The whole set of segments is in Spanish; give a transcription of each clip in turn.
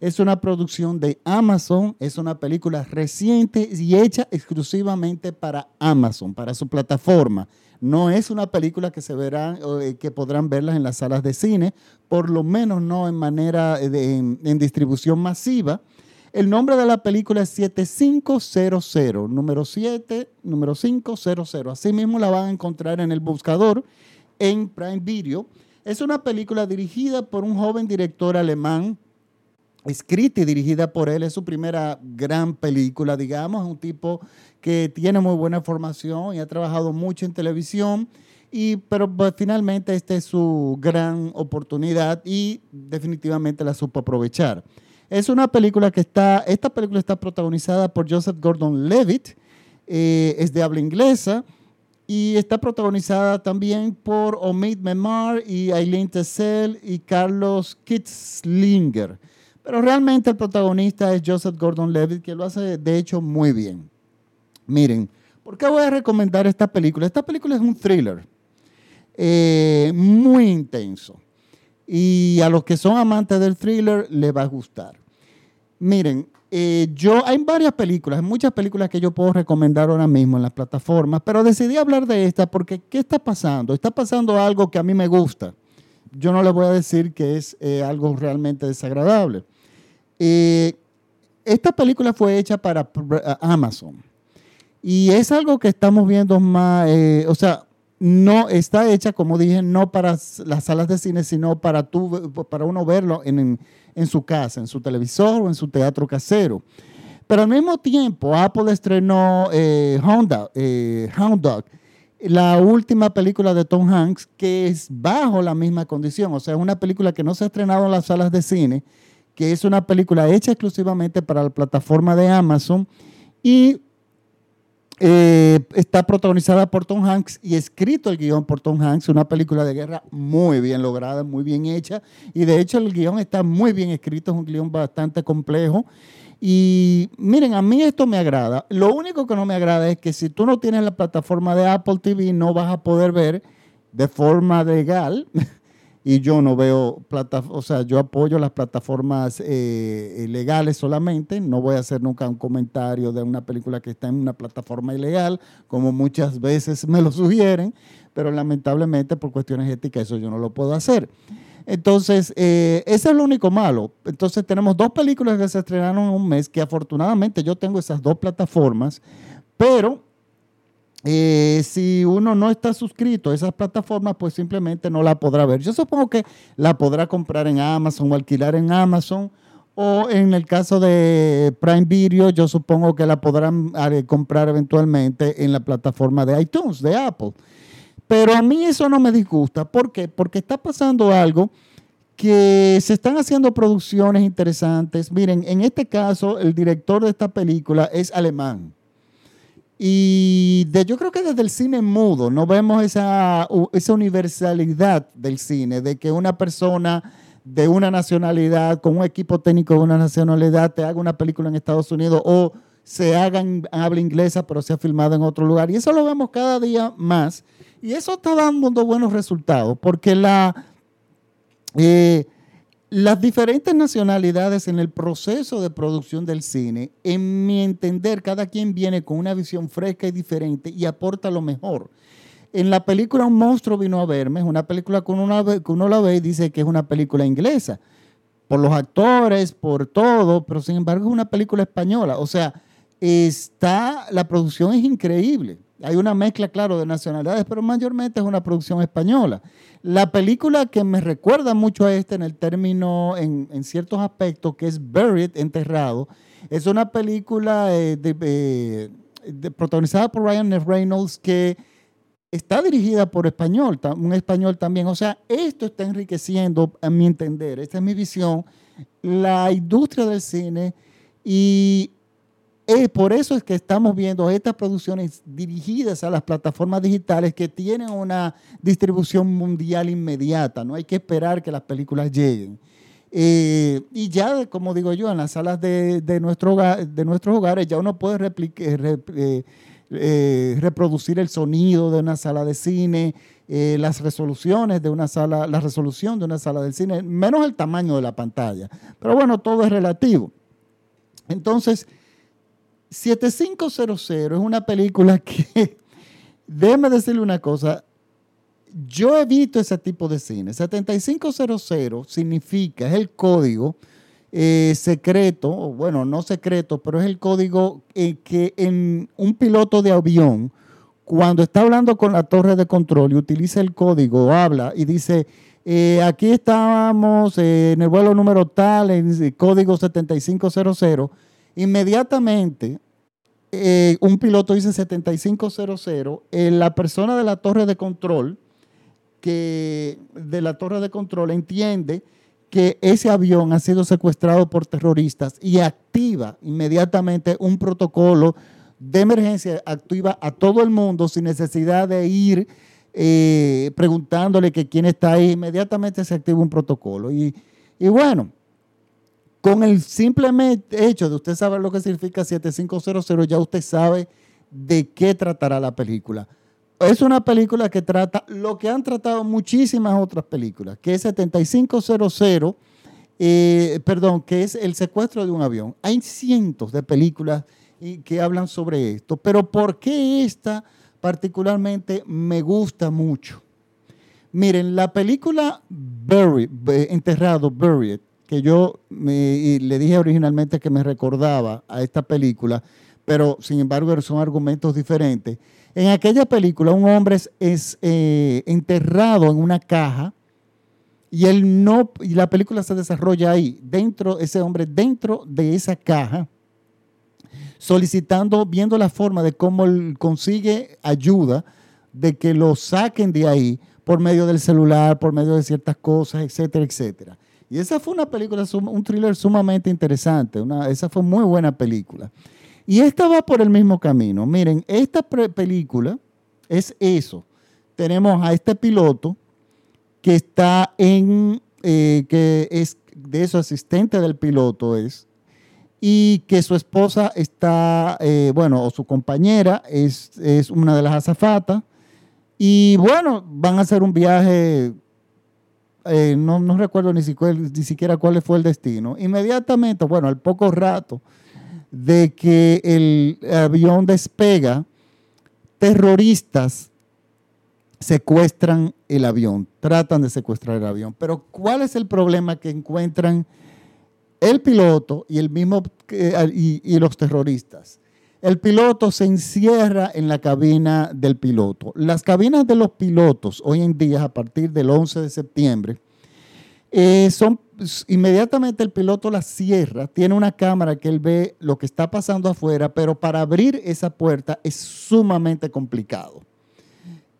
Es una producción de Amazon, es una película reciente y hecha exclusivamente para Amazon, para su plataforma. No es una película que se verán o eh, que podrán verlas en las salas de cine, por lo menos no en manera eh, de, en, distribución masiva. El nombre de la película es 7500, número 7, número 500. Así mismo la van a encontrar en el buscador en Prime Video. Es una película dirigida por un joven director alemán, escrita y dirigida por él. Es su primera gran película, digamos. Un tipo que tiene muy buena formación y ha trabajado mucho en televisión. Y, pero pues, finalmente esta es su gran oportunidad y definitivamente la supo aprovechar. Es una película que está, esta película está protagonizada por Joseph Gordon-Levitt, eh, es de habla inglesa y está protagonizada también por Omid Memar y Aileen Tessel y Carlos Kitzlinger. Pero realmente el protagonista es Joseph Gordon-Levitt, que lo hace de hecho muy bien. Miren, ¿por qué voy a recomendar esta película? Esta película es un thriller eh, muy intenso. Y a los que son amantes del thriller les va a gustar. Miren, eh, yo hay varias películas, muchas películas que yo puedo recomendar ahora mismo en las plataformas, pero decidí hablar de esta porque ¿qué está pasando? Está pasando algo que a mí me gusta. Yo no les voy a decir que es eh, algo realmente desagradable. Esta película fue hecha para Amazon. Y es algo que estamos viendo más, eh, o sea, no está hecha, como dije, no para las salas de cine, sino para, tú, para uno verlo en, su casa, en su televisor o en su teatro casero. Pero al mismo tiempo, Apple estrenó eh, eh, Hound Dog, la última película de Tom Hanks, que es bajo la misma condición. O sea, es una película que no se ha estrenado en las salas de cine, que es una película hecha exclusivamente para la plataforma de Amazon. Y eh, está protagonizada por Tom Hanks y escrito el guion por Tom Hanks, una película de guerra muy bien lograda, muy bien hecha. Y de hecho el guion está muy bien escrito, es un guion bastante complejo. Y miren, a mí esto me agrada. Lo único que no me agrada es que si tú no tienes la plataforma de Apple TV, no vas a poder ver de forma legal y yo no veo plata, o sea, yo apoyo las plataformas eh, legales solamente, no voy a hacer nunca un comentario de una película que está en una plataforma ilegal, como muchas veces me lo sugieren, pero lamentablemente por cuestiones éticas eso yo no lo puedo hacer. Entonces, eh, ese es lo único malo. Entonces, tenemos dos películas que se estrenaron en un mes, que afortunadamente yo tengo esas dos plataformas, pero eh, si uno no está suscrito a esas plataformas, pues simplemente no la podrá ver. Yo supongo que la podrá comprar en Amazon o alquilar en Amazon. O en el caso de Prime Video, yo supongo que la podrán eh, comprar eventualmente en la plataforma de iTunes, de Apple. Pero a mí eso no me disgusta. ¿Por qué? Porque está pasando algo que se están haciendo producciones interesantes. Miren, en este caso, el director de esta película es alemán. Y de, yo creo que desde el cine mudo no vemos esa, esa universalidad del cine, de que una persona de una nacionalidad, con un equipo técnico de una nacionalidad, te haga una película en Estados Unidos o se haga en habla inglesa, pero sea filmada en otro lugar. Y eso lo vemos cada día más. Y eso está dando buenos resultados, porque la, eh, las diferentes nacionalidades en el proceso de producción del cine, en mi entender, cada quien viene con una visión fresca y diferente y aporta lo mejor. En la película Un monstruo vino a verme, es una película que uno la ve y dice que es una película inglesa, por los actores, por todo, pero sin embargo es una película española. O sea, está, la producción es increíble. Hay una mezcla, claro, de nacionalidades, pero mayormente es una producción española. La película que me recuerda mucho a esta en el término, en, ciertos aspectos, que es Buried, Enterrado, es una película eh, eh, protagonizada por Ryan. Reynolds que está dirigida por español, un español también. O sea, esto está enriqueciendo, a mi entender, esta es mi visión, la industria del cine y eh, por eso es que estamos viendo estas producciones dirigidas a las plataformas digitales que tienen una distribución mundial inmediata. No hay que esperar que las películas lleguen. Eh, y ya, como digo yo, en las salas de, nuestro de nuestros hogares ya uno puede eh, reproducir el sonido de una sala de cine, las resoluciones de una sala, la resolución de una sala de cine, menos el tamaño de la pantalla. Pero bueno, todo es relativo. Entonces, 7500 es una película que, déjeme decirle una cosa, yo he visto ese tipo de cine. 7500 significa, es el código eh, secreto, bueno, no secreto, pero es el código que en un piloto de avión, cuando está hablando con la torre de control y utiliza el código, habla y dice, eh, aquí estamos en el vuelo número tal, en el código 7500, Inmediatamente, eh, un piloto dice 7500, eh, la persona de la torre de control, que de la torre de control entiende que ese avión ha sido secuestrado por terroristas y activa inmediatamente un protocolo de emergencia, activa a todo el mundo sin necesidad de ir eh, preguntándole que quién está ahí, inmediatamente se activa un protocolo. Y, y bueno, con el simple hecho de usted saber lo que significa 7500, ya usted sabe de qué tratará la película. Es una película que trata lo que han tratado muchísimas otras películas, que es 7500, eh, perdón, que es el secuestro de un avión. Hay cientos de películas que hablan sobre esto, pero ¿por qué esta particularmente me gusta mucho? Miren, la película Buried, Enterrado, Buried, que yo le dije originalmente que me recordaba a esta película, pero sin embargo son argumentos diferentes. En aquella película un hombre es, eh, enterrado en una caja y él no y la película se desarrolla ahí, dentro ese hombre dentro de esa caja solicitando, viendo la forma de cómo él consigue ayuda de que lo saquen de ahí por medio del celular, por medio de ciertas cosas, etcétera, etcétera. Y esa fue una película, un thriller sumamente interesante. Una, esa fue muy buena película. Y esta va por el mismo camino. Miren, esta película es eso. Tenemos a este piloto que está en, eh, que es de su asistente del piloto es, y que su esposa está, eh, bueno, o su compañera es, es una de las azafatas. Y bueno, van a hacer un viaje eh, no, recuerdo ni siquiera, cuál fue el destino. Inmediatamente, bueno, al poco rato de que el avión despega, terroristas secuestran el avión, tratan de secuestrar el avión. Pero ¿cuál es el problema que encuentran el piloto y, el mismo, y, y los terroristas? El piloto se encierra en la cabina del piloto. Las cabinas de los pilotos hoy en día, a partir del 11 de septiembre, eh, son inmediatamente el piloto la cierra, tiene una cámara que él ve lo que está pasando afuera, pero para abrir esa puerta es sumamente complicado.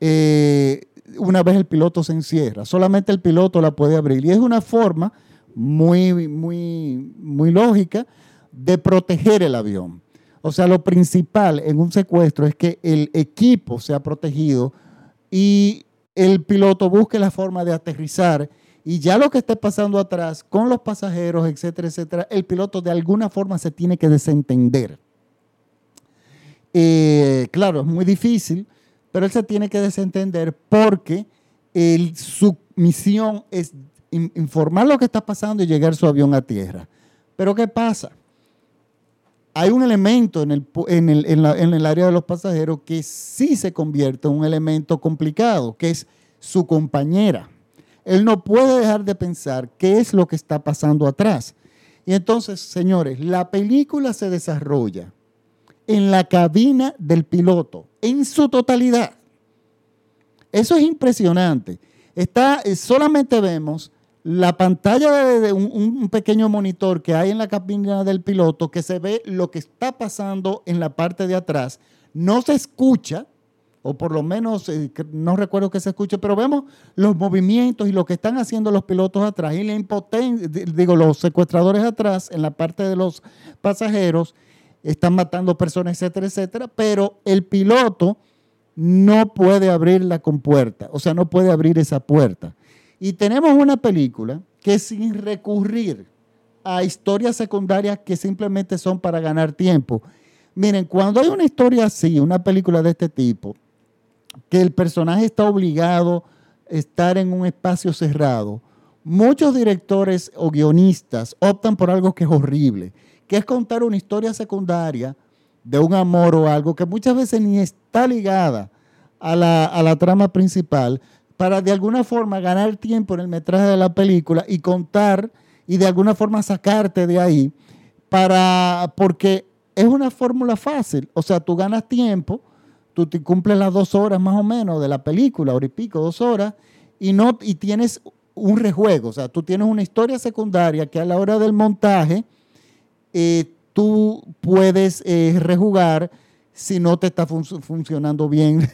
Eh, una vez el piloto se encierra, solamente el piloto la puede abrir y es una forma muy, muy, muy lógica de proteger el avión. O sea, lo principal en un secuestro es que el equipo sea protegido y el piloto busque la forma de aterrizar y ya lo que esté pasando atrás con los pasajeros, etcétera, etcétera, el piloto de alguna forma se tiene que desentender. Eh, claro, es muy difícil, pero él se tiene que desentender porque su misión es informar lo que está pasando y llegar su avión a tierra. Pero ¿qué pasa? Hay un elemento en el, área de los pasajeros que sí se convierte en un elemento complicado, que es su compañera. Él no puede dejar de pensar qué es lo que está pasando atrás. Y entonces, señores, la película se desarrolla en la cabina del piloto, en su totalidad. Eso es impresionante. Está, eh, solamente vemos la pantalla de, un, pequeño monitor que hay en la cabina del piloto que se ve lo que está pasando en la parte de atrás. No se escucha, o por lo menos eh, no recuerdo que se escuche, pero vemos los movimientos y lo que están haciendo los pilotos atrás y la impotencia, digo, los secuestradores atrás en la parte de los pasajeros. están matando personas, etcétera, etcétera, pero el piloto no puede abrir la compuerta, o sea, no puede abrir esa puerta. Y tenemos una película que sin recurrir a historias secundarias que simplemente son para ganar tiempo. Miren, cuando hay una historia así, una película de este tipo, que el personaje está obligado a estar en un espacio cerrado, muchos directores o guionistas optan por algo que es horrible, que es contar una historia secundaria de un amor o algo que muchas veces ni está ligada a la, trama principal, para de alguna forma ganar tiempo en el metraje de la película y contar y de alguna forma sacarte de ahí, para, porque es una fórmula fácil. O sea, tú ganas tiempo, tú te cumples las dos horas más o menos de la película, hora y pico, dos horas, y, no, y tienes un rejuego. O sea, tú tienes una historia secundaria que a la hora del montaje eh, tú puedes eh, rejugar si no te está funcionando bien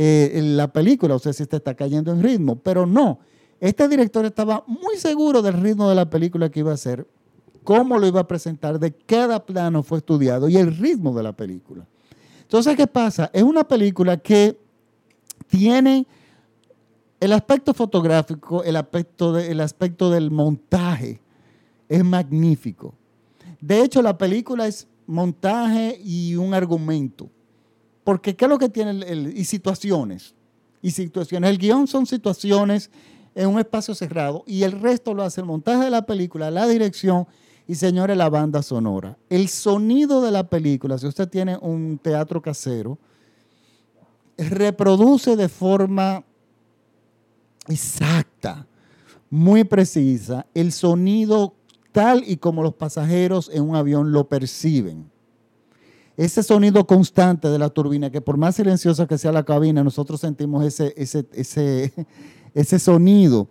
eh, la película, o sea, si te está cayendo en ritmo. Pero no, este director estaba muy seguro del ritmo de la película que iba a hacer, cómo lo iba a presentar, de cada plano fue estudiado y el ritmo de la película. Entonces, ¿qué pasa? Es una película que tiene el aspecto fotográfico, el aspecto, el aspecto del montaje, es magnífico. De hecho, la película es montaje y un argumento. Porque ¿qué es lo que tiene? El, y situaciones. Y situaciones. El guion son situaciones en un espacio cerrado y el resto lo hace el montaje de la película, la dirección y, señores, la banda sonora. El sonido de la película, si usted tiene un teatro casero, reproduce de forma exacta, muy precisa, el sonido tal y como los pasajeros en un avión lo perciben. Ese sonido constante de la turbina, que por más silenciosa que sea la cabina, nosotros sentimos ese, ese, ese, ese sonido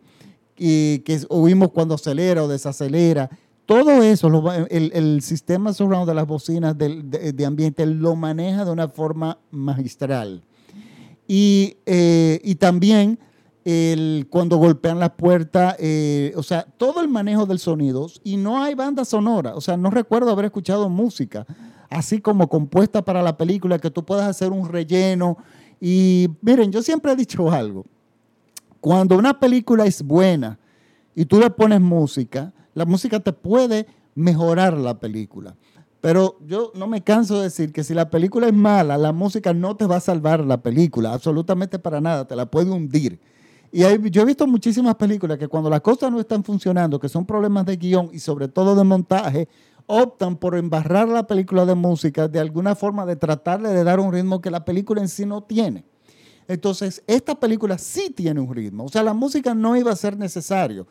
y que oímos cuando acelera o desacelera. Todo eso, el, sistema surround de las bocinas de, ambiente lo maneja de una forma magistral. Y, eh, y también el, cuando golpean la puerta, eh, o sea, todo el manejo del sonido y no hay banda sonora, o sea, no recuerdo haber escuchado música así como compuesta para la película, que tú puedas hacer un relleno. Y miren, yo siempre he dicho algo, cuando una película es buena y tú le pones música, la música te puede mejorar la película. Pero yo no me canso de decir que si la película es mala, la música no te va a salvar la película, absolutamente para nada, te la puede hundir. Y yo he visto muchísimas películas que cuando las cosas no están funcionando, que son problemas de guion y sobre todo de montaje, optan por embarrar la película de música de alguna forma de tratarle de dar un ritmo que la película en sí no tiene. Entonces, esta película sí tiene un ritmo. O sea, la música no iba a ser necesario.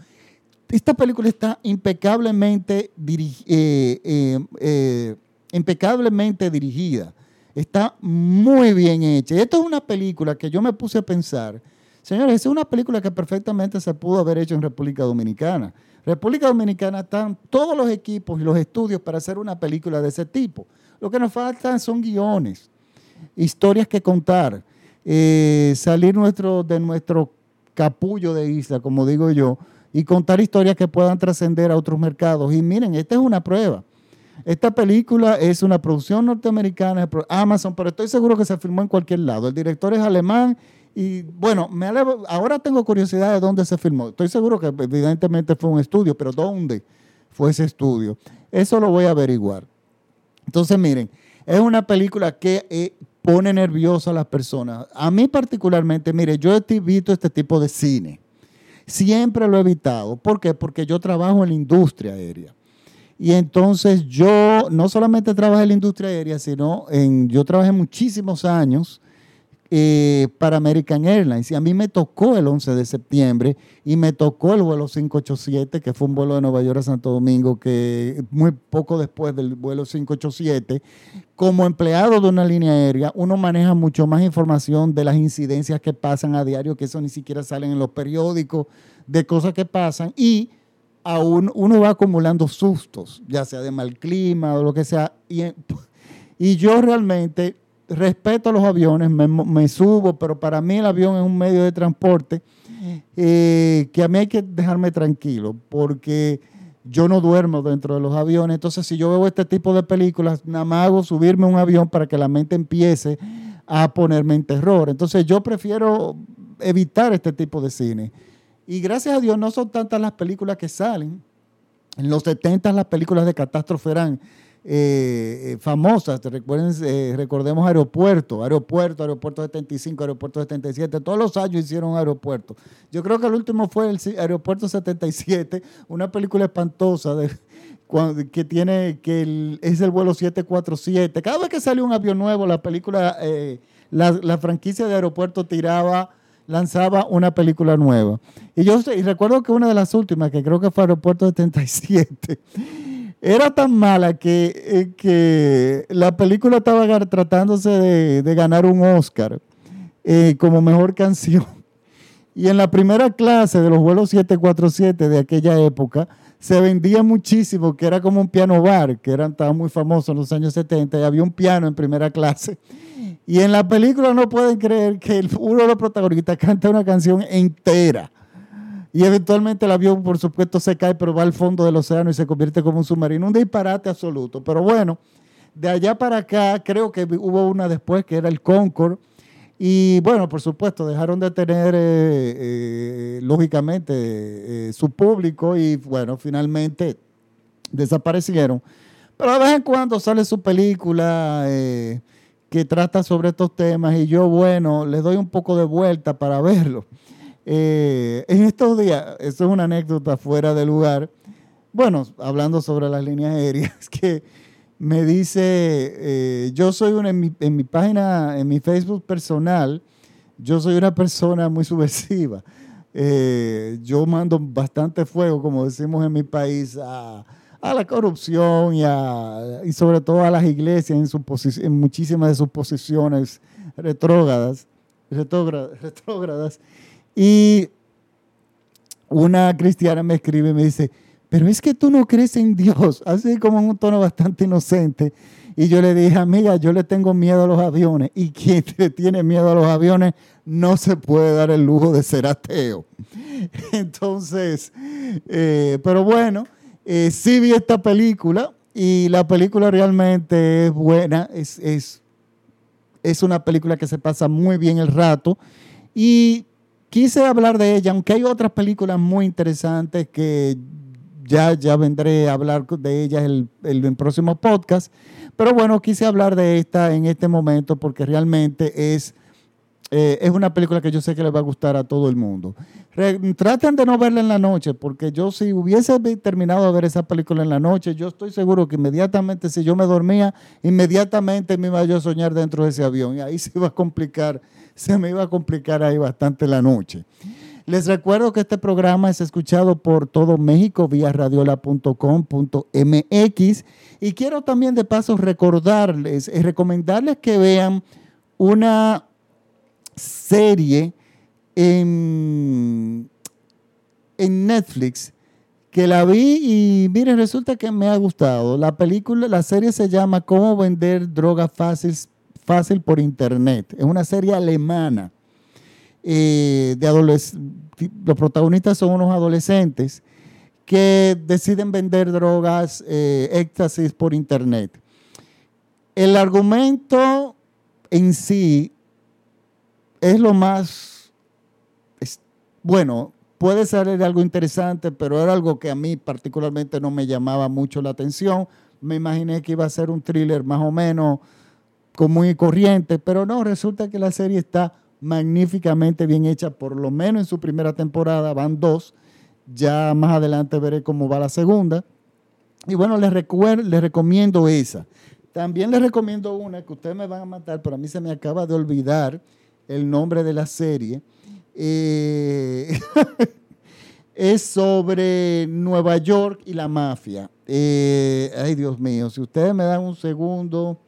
Esta película está impecablemente, eh, eh, eh, impecablemente dirigida. Está muy bien hecha. Y esto es una película que yo me puse a pensar Señores, es una película que perfectamente se pudo haber hecho en República Dominicana. República Dominicana están todos los equipos y los estudios para hacer una película de ese tipo. Lo que nos faltan son guiones, historias que contar, eh, salir nuestro, de nuestro capullo de isla, como digo yo, y contar historias que puedan trascender a otros mercados. Y miren, esta es una prueba. Esta película es una producción norteamericana, Amazon, pero estoy seguro que se filmó en cualquier lado. El director es alemán y bueno, me ahora tengo curiosidad de dónde se filmó. Estoy seguro que evidentemente fue un estudio, pero ¿dónde fue ese estudio? Eso lo voy a averiguar. Entonces, miren, es una película que eh, pone nerviosa a las personas. A mí particularmente, mire, yo he visto este tipo de cine. Siempre lo he evitado. ¿Por qué? Porque yo trabajo en la industria aérea. Y entonces yo no solamente trabajo en la industria aérea, sino en, yo trabajé muchísimos años eh, para American Airlines. Y a mí me tocó el 11 de septiembre y me tocó el vuelo 587, que fue un vuelo de Nueva York a Santo Domingo, que muy poco después del vuelo 587, como empleado de una línea aérea, uno maneja mucho más información de las incidencias que pasan a diario, que eso ni siquiera salen en los periódicos, de cosas que pasan y aún uno va acumulando sustos, ya sea de mal clima o lo que sea. Y, y yo realmente respeto los aviones, me, subo, pero para mí el avión es un medio de transporte eh, que a mí hay que dejarme tranquilo, porque yo no duermo dentro de los aviones, entonces si yo veo este tipo de películas, nada más hago subirme a un avión para que la mente empiece a ponerme en terror. Entonces yo prefiero evitar este tipo de cine. Y gracias a Dios no son tantas las películas que salen. En los 70 las películas de catástrofe eran eh, eh, famosas. Recuerden, eh, recordemos Aeropuerto, Aeropuerto, Aeropuerto 75, Aeropuerto 77. Todos los años hicieron Aeropuerto. Yo creo que el último fue el Aeropuerto 77, una película espantosa de, que tiene que es el vuelo 747. Cada vez que sale un avión nuevo, la película, la, franquicia de Aeropuerto tiraba lanzaba una película nueva. Y yo y recuerdo que una de las últimas, que creo que fue Aeropuerto 77, era tan mala que, eh, que la película estaba tratándose de, ganar un Oscar eh, como mejor canción. Y en la primera clase de los vuelos 747 de aquella época, se vendía muchísimo, que era como un piano bar, que eran, estaba muy famoso en los años 70, y había un piano en primera clase. Y en la película no pueden creer que uno de los protagonistas canta una canción entera. Y eventualmente el avión, por supuesto, se cae, pero va al fondo del océano y se convierte como un submarino. Un disparate absoluto. Pero bueno, de allá para acá, creo que hubo una después que era el Concord. Y bueno, por supuesto, dejaron de tener, eh, eh, lógicamente, eh, su público y bueno, finalmente desaparecieron. Pero de vez en cuando sale su película que trata sobre estos temas y yo, bueno, les doy un poco de vuelta para verlo. Eh, en estos días, esto es una anécdota fuera de lugar, bueno, hablando sobre las líneas aéreas, que me dice, eh, yo soy en mi, página, en mi Facebook personal, yo soy una persona muy subversiva. Eh, yo mando bastante fuego, como decimos en mi país, a, la corrupción y, sobre todo a las iglesias en, su en muchísimas de sus posiciones retrógradas, retrógradas. Y una cristiana me escribe y me dice, pero es que tú no crees en Dios, así como en un tono bastante inocente. Y yo le dije, amiga, yo le tengo miedo a los aviones. Y quien tiene miedo a los aviones no se puede dar el lujo de ser ateo. Entonces, eh, pero bueno, eh, sí vi esta película y la película realmente es buena. Es, es, es una película que se pasa muy bien el rato. Y quise hablar de ella, aunque hay otras películas muy interesantes que ya, ya vendré a hablar de ellas el, el, próximo podcast. Pero bueno, quise hablar de esta en este momento porque realmente es, eh, es una película que yo sé que le va a gustar a todo el mundo. traten de no verla en la noche, porque yo si hubiese terminado de ver esa película en la noche, yo estoy seguro que inmediatamente, si yo me dormía, inmediatamente me iba yo a soñar dentro de ese avión y ahí se iba a complicar se me iba a complicar ahí bastante la noche. Les recuerdo que este programa es escuchado por todo México vía radiola.com.mx y quiero también de paso recordarles y recomendarles que vean una serie en, Netflix que la vi y miren, resulta que me ha gustado. La película, la serie se llama Cómo vender droga fácil fácil por internet. Es una serie alemana. Eh, de los protagonistas son unos adolescentes que deciden vender drogas, eh, éxtasis por internet. El argumento en sí es lo más, bueno, puede ser algo interesante, pero era algo que a mí particularmente no me llamaba mucho la atención. Me imaginé que iba a ser un thriller más o menos común y corriente, pero no, resulta que la serie está magníficamente bien hecha, por lo menos en su primera temporada, van dos, ya más adelante veré cómo va la segunda. Y bueno, les, les recomiendo esa. También les recomiendo una que ustedes me van a matar, pero a mí se me acaba de olvidar el nombre de la serie. Eh, es sobre Nueva York y la mafia. Eh, ay, Dios mío, si ustedes me dan un segundo,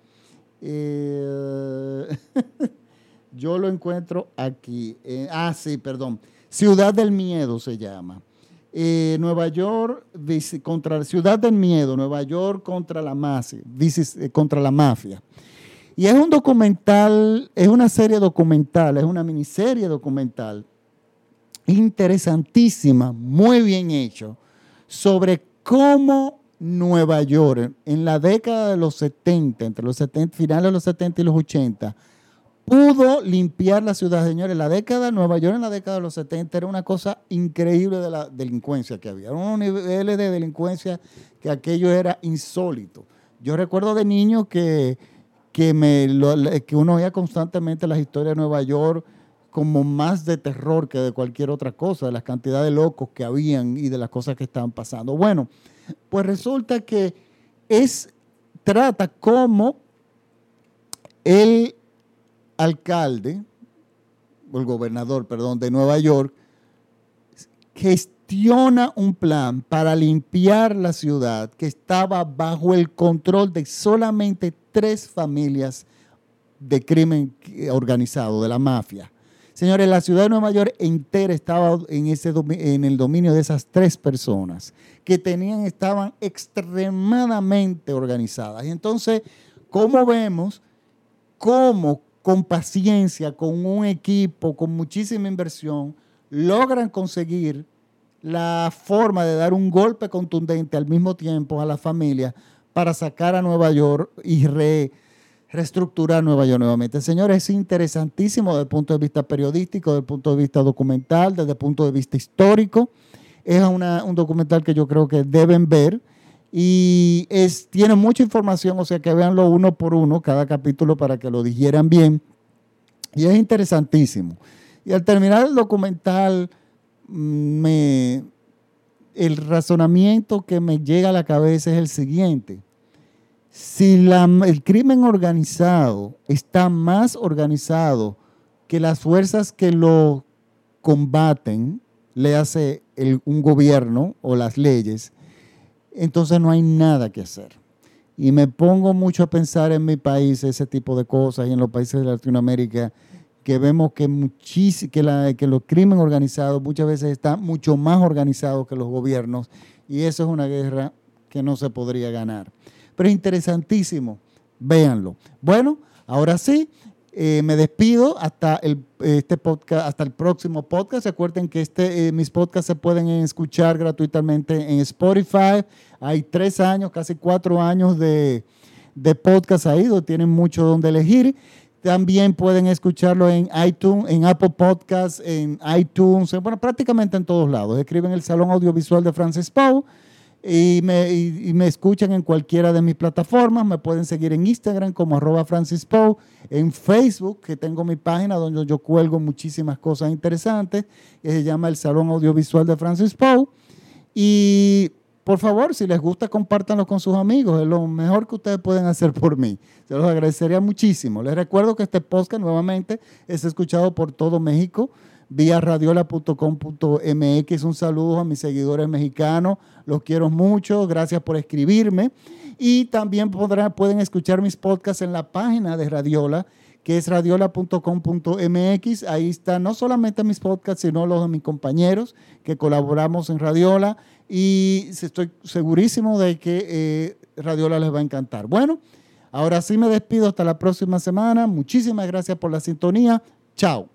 eh, yo lo encuentro aquí. Ah, sí, perdón. Ciudad del Miedo se llama. Nueva York contra Ciudad del Miedo, Nueva York contra la mafia, contra la mafia. Y es un documental, es una serie documental, es una miniserie documental interesantísima, muy bien hecho, sobre cómo Nueva York en la década de los 70, entre los 70, finales de los 70 y los 80, pudo limpiar la ciudad, señores. La década Nueva York en la década de los 70 era una cosa increíble de la delincuencia que había. Unos niveles de delincuencia que aquello era insólito. Yo recuerdo de niño que, que, me, que uno oía constantemente las historias de Nueva York como más de terror que de cualquier otra cosa, de las cantidades de locos que habían y de las cosas que estaban pasando. Bueno, pues resulta que es, trata como el alcalde, o el gobernador, perdón, de Nueva York, gestiona un plan para limpiar la ciudad que estaba bajo el control de solamente tres familias de crimen organizado, de la mafia. Señores, la ciudad de Nueva York entera estaba en, ese, en el dominio de esas tres personas que tenían, estaban extremadamente organizadas. Y entonces, ¿cómo vemos cómo con paciencia, con un equipo, con muchísima inversión, logran conseguir la forma de dar un golpe contundente al mismo tiempo a la familia para sacar a Nueva York y re, reestructurar Nueva York nuevamente. Señores, es interesantísimo desde el punto de vista periodístico, desde el punto de vista documental, desde el punto de vista histórico. Es un documental que yo creo que deben ver y es, tiene mucha información, o sea que veanlo uno por uno, cada capítulo para que lo digieran bien. Y es interesantísimo. Y al terminar el documental, me, el razonamiento que me llega a la cabeza es el siguiente si el crimen organizado está más organizado que las fuerzas que lo combaten, le hace un gobierno o las leyes, entonces no hay nada que hacer. Y me pongo mucho a pensar en mi país ese tipo de cosas y en los países de Latinoamérica que vemos que, que, que los crímenes organizados muchas veces están mucho más organizados que los gobiernos y eso es una guerra que no se podría ganar pero es interesantísimo. Véanlo. Bueno, ahora sí, eh, me despido hasta el, este podcast, hasta el próximo podcast. Recuerden que este, eh, mis podcasts se pueden escuchar gratuitamente en Spotify. Hay tres años, casi cuatro años de, de podcast ahí, donde tienen mucho donde elegir. También pueden escucharlo en iTunes, en Apple Podcasts, en iTunes, bueno, prácticamente en todos lados. Escriben el Salón Audiovisual de Francis Poe y me, escuchan en cualquiera de mis plataformas. Me pueden seguir en Instagram como arroba Francis en Facebook, que tengo mi página donde yo cuelgo muchísimas cosas interesantes, que se llama el Salón Audiovisual de Francis Poe. Y por favor, si les gusta, compártanlo con sus amigos. Es lo mejor que ustedes pueden hacer por mí. Se los agradecería muchísimo. Les recuerdo que este podcast nuevamente es escuchado por todo México vía radiola.com.mx. Un saludo a mis seguidores mexicanos, los quiero mucho, gracias por escribirme. Y también podrán, pueden escuchar mis podcasts en la página de Radiola, que es radiola.com.mx. Ahí están no solamente mis podcasts, sino los de mis compañeros que colaboramos en Radiola. Y estoy segurísimo de que eh, Radiola les va a encantar. Bueno, ahora sí me despido hasta la próxima semana. Muchísimas gracias por la sintonía. Chao.